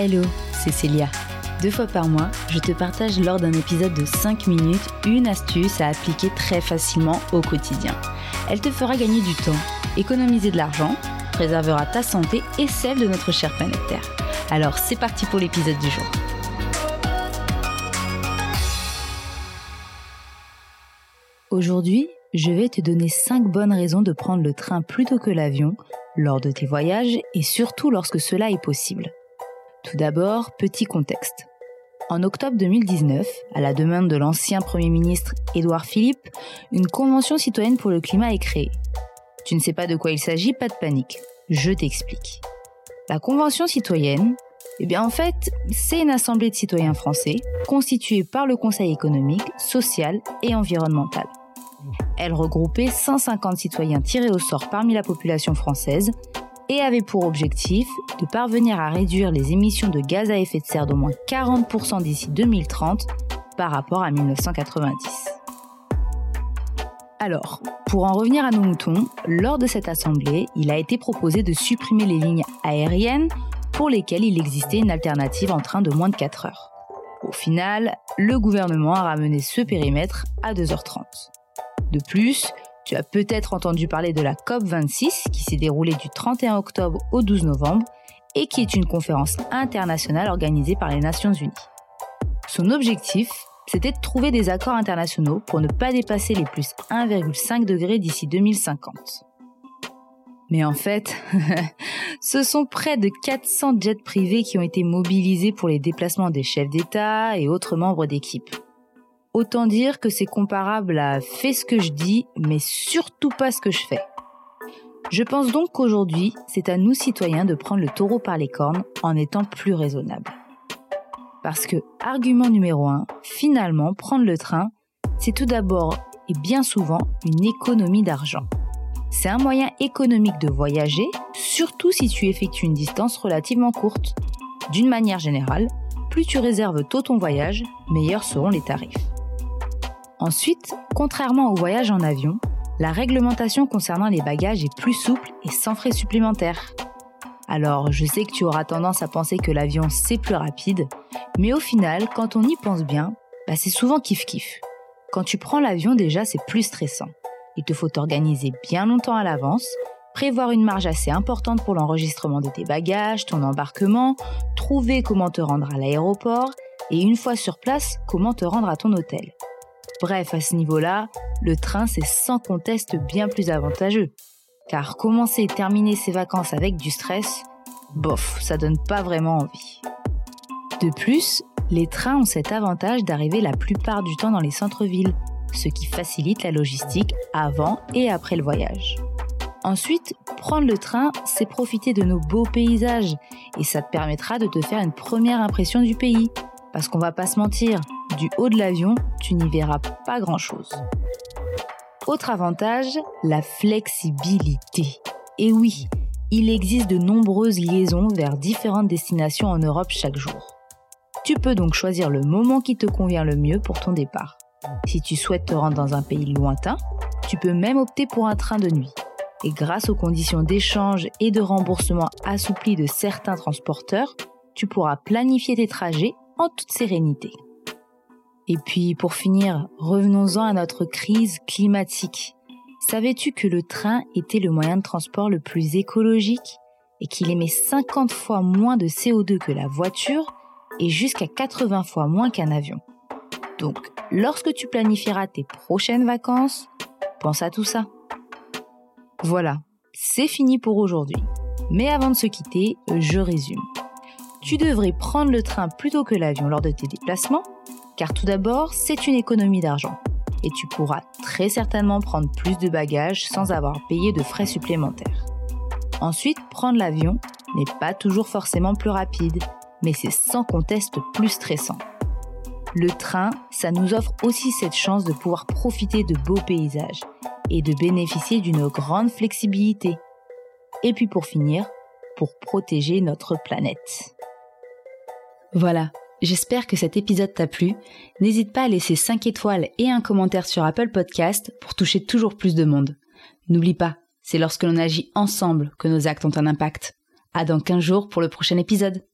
Hello, c'est Célia. Deux fois par mois, je te partage lors d'un épisode de 5 minutes une astuce à appliquer très facilement au quotidien. Elle te fera gagner du temps, économiser de l'argent, préservera ta santé et celle de notre chère planète Terre. Alors c'est parti pour l'épisode du jour. Aujourd'hui, je vais te donner 5 bonnes raisons de prendre le train plutôt que l'avion lors de tes voyages et surtout lorsque cela est possible. Tout d'abord, petit contexte. En octobre 2019, à la demande de l'ancien Premier ministre Édouard Philippe, une convention citoyenne pour le climat est créée. Tu ne sais pas de quoi il s'agit, pas de panique. Je t'explique. La convention citoyenne, eh bien en fait, c'est une assemblée de citoyens français constituée par le Conseil économique, social et environnemental. Elle regroupait 150 citoyens tirés au sort parmi la population française et avait pour objectif de parvenir à réduire les émissions de gaz à effet de serre d'au moins 40% d'ici 2030 par rapport à 1990. Alors, pour en revenir à nos moutons, lors de cette assemblée, il a été proposé de supprimer les lignes aériennes pour lesquelles il existait une alternative en train de moins de 4 heures. Au final, le gouvernement a ramené ce périmètre à 2h30. De plus, tu as peut-être entendu parler de la COP26 qui s'est déroulée du 31 octobre au 12 novembre et qui est une conférence internationale organisée par les Nations Unies. Son objectif, c'était de trouver des accords internationaux pour ne pas dépasser les plus 1,5 degrés d'ici 2050. Mais en fait, ce sont près de 400 jets privés qui ont été mobilisés pour les déplacements des chefs d'État et autres membres d'équipe. Autant dire que c'est comparable à fais ce que je dis, mais surtout pas ce que je fais. Je pense donc qu'aujourd'hui, c'est à nous citoyens de prendre le taureau par les cornes en étant plus raisonnables. Parce que, argument numéro un, finalement, prendre le train, c'est tout d'abord et bien souvent une économie d'argent. C'est un moyen économique de voyager, surtout si tu effectues une distance relativement courte. D'une manière générale, plus tu réserves tôt ton voyage, meilleurs seront les tarifs. Ensuite, contrairement au voyage en avion, la réglementation concernant les bagages est plus souple et sans frais supplémentaires. Alors, je sais que tu auras tendance à penser que l'avion c'est plus rapide, mais au final, quand on y pense bien, bah c'est souvent kiff-kiff. Quand tu prends l'avion déjà, c'est plus stressant. Il te faut t'organiser bien longtemps à l'avance, prévoir une marge assez importante pour l'enregistrement de tes bagages, ton embarquement, trouver comment te rendre à l'aéroport et une fois sur place, comment te rendre à ton hôtel. Bref, à ce niveau-là, le train c'est sans conteste bien plus avantageux. Car commencer et terminer ses vacances avec du stress, bof, ça donne pas vraiment envie. De plus, les trains ont cet avantage d'arriver la plupart du temps dans les centres-villes, ce qui facilite la logistique avant et après le voyage. Ensuite, prendre le train, c'est profiter de nos beaux paysages et ça te permettra de te faire une première impression du pays. Parce qu'on va pas se mentir, du haut de l'avion, tu n'y verras pas grand-chose. Autre avantage, la flexibilité. Et oui, il existe de nombreuses liaisons vers différentes destinations en Europe chaque jour. Tu peux donc choisir le moment qui te convient le mieux pour ton départ. Si tu souhaites te rendre dans un pays lointain, tu peux même opter pour un train de nuit. Et grâce aux conditions d'échange et de remboursement assouplies de certains transporteurs, tu pourras planifier tes trajets en toute sérénité. Et puis, pour finir, revenons-en à notre crise climatique. Savais-tu que le train était le moyen de transport le plus écologique et qu'il émet 50 fois moins de CO2 que la voiture et jusqu'à 80 fois moins qu'un avion? Donc, lorsque tu planifieras tes prochaines vacances, pense à tout ça. Voilà, c'est fini pour aujourd'hui. Mais avant de se quitter, je résume. Tu devrais prendre le train plutôt que l'avion lors de tes déplacements car tout d'abord, c'est une économie d'argent. Et tu pourras très certainement prendre plus de bagages sans avoir payé de frais supplémentaires. Ensuite, prendre l'avion n'est pas toujours forcément plus rapide, mais c'est sans conteste plus stressant. Le train, ça nous offre aussi cette chance de pouvoir profiter de beaux paysages et de bénéficier d'une grande flexibilité. Et puis pour finir, pour protéger notre planète. Voilà, J'espère que cet épisode t'a plu. N'hésite pas à laisser 5 étoiles et un commentaire sur Apple Podcast pour toucher toujours plus de monde. N'oublie pas, c'est lorsque l'on agit ensemble que nos actes ont un impact. À dans 15 jours pour le prochain épisode.